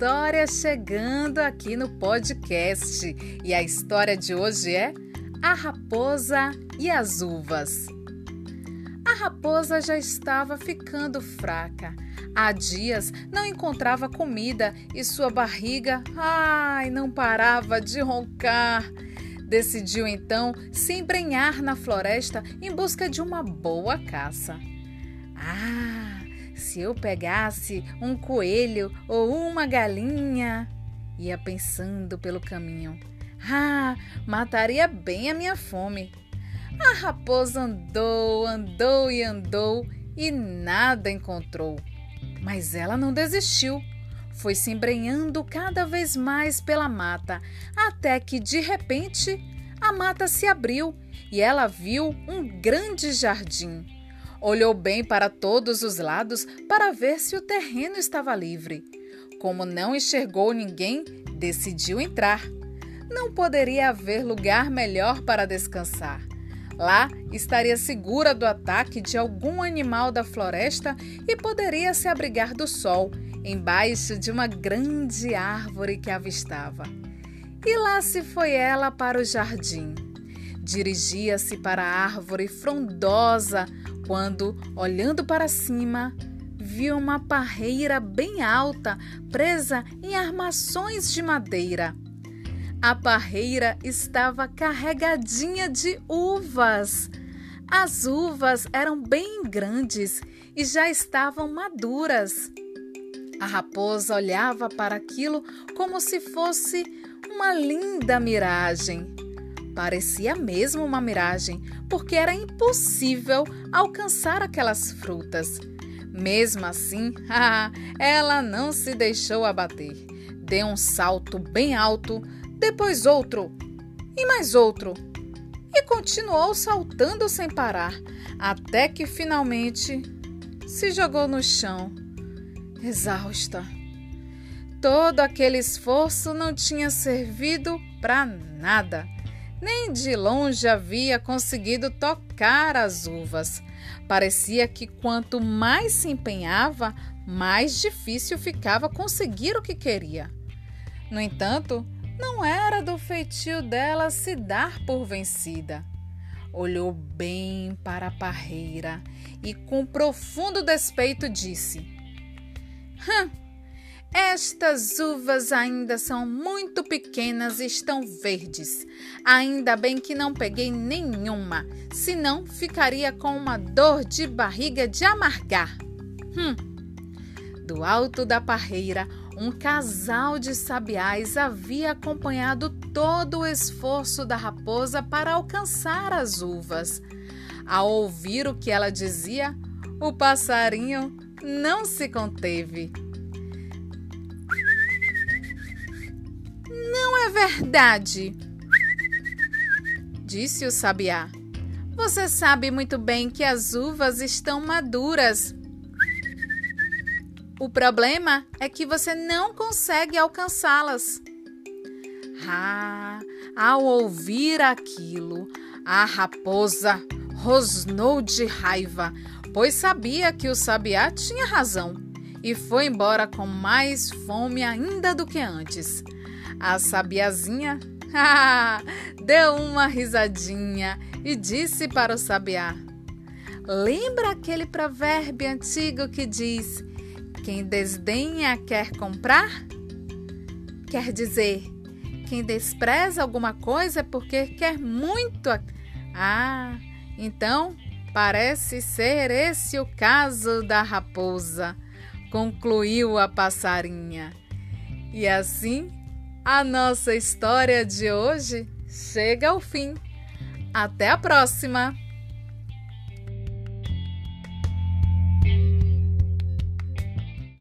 história chegando aqui no podcast. E a história de hoje é A Raposa e as Uvas. A raposa já estava ficando fraca. Há dias não encontrava comida e sua barriga, ai, não parava de roncar. Decidiu então se embrenhar na floresta em busca de uma boa caça. Ah, se eu pegasse um coelho ou uma galinha, ia pensando pelo caminho. Ah, mataria bem a minha fome. A raposa andou, andou e andou e nada encontrou. Mas ela não desistiu. Foi se embrenhando cada vez mais pela mata, até que de repente a mata se abriu e ela viu um grande jardim. Olhou bem para todos os lados para ver se o terreno estava livre. Como não enxergou ninguém, decidiu entrar. Não poderia haver lugar melhor para descansar. Lá estaria segura do ataque de algum animal da floresta e poderia se abrigar do sol, embaixo de uma grande árvore que avistava. E lá se foi ela para o jardim. Dirigia-se para a árvore frondosa quando, olhando para cima, viu uma parreira bem alta presa em armações de madeira. A parreira estava carregadinha de uvas. As uvas eram bem grandes e já estavam maduras. A raposa olhava para aquilo como se fosse uma linda miragem. Parecia mesmo uma miragem, porque era impossível alcançar aquelas frutas. Mesmo assim, ela não se deixou abater. Deu um salto bem alto depois outro e mais outro. E continuou saltando sem parar, até que finalmente se jogou no chão, exausta. Todo aquele esforço não tinha servido para nada. Nem de longe havia conseguido tocar as uvas. Parecia que quanto mais se empenhava, mais difícil ficava conseguir o que queria. No entanto, não era do feitio dela se dar por vencida. Olhou bem para a parreira e, com profundo despeito, disse: Hum, estas uvas ainda são muito pequenas e estão verdes. Ainda bem que não peguei nenhuma, senão ficaria com uma dor de barriga de amargar. Hum. Do alto da parreira, um casal de sabiás havia acompanhado todo o esforço da raposa para alcançar as uvas. Ao ouvir o que ela dizia, o passarinho não se conteve. É verdade, disse o sabiá. Você sabe muito bem que as uvas estão maduras o problema é que você não consegue alcançá-las. Ah, ao ouvir aquilo, a raposa rosnou de raiva, pois sabia que o sabiá tinha razão e foi embora com mais fome ainda do que antes. A sabiazinha deu uma risadinha e disse para o sabiá: Lembra aquele provérbio antigo que diz quem desdenha quer comprar? Quer dizer, quem despreza alguma coisa é porque quer muito. Ah, então parece ser esse o caso da raposa, concluiu a passarinha. E assim, a nossa história de hoje chega ao fim. Até a próxima!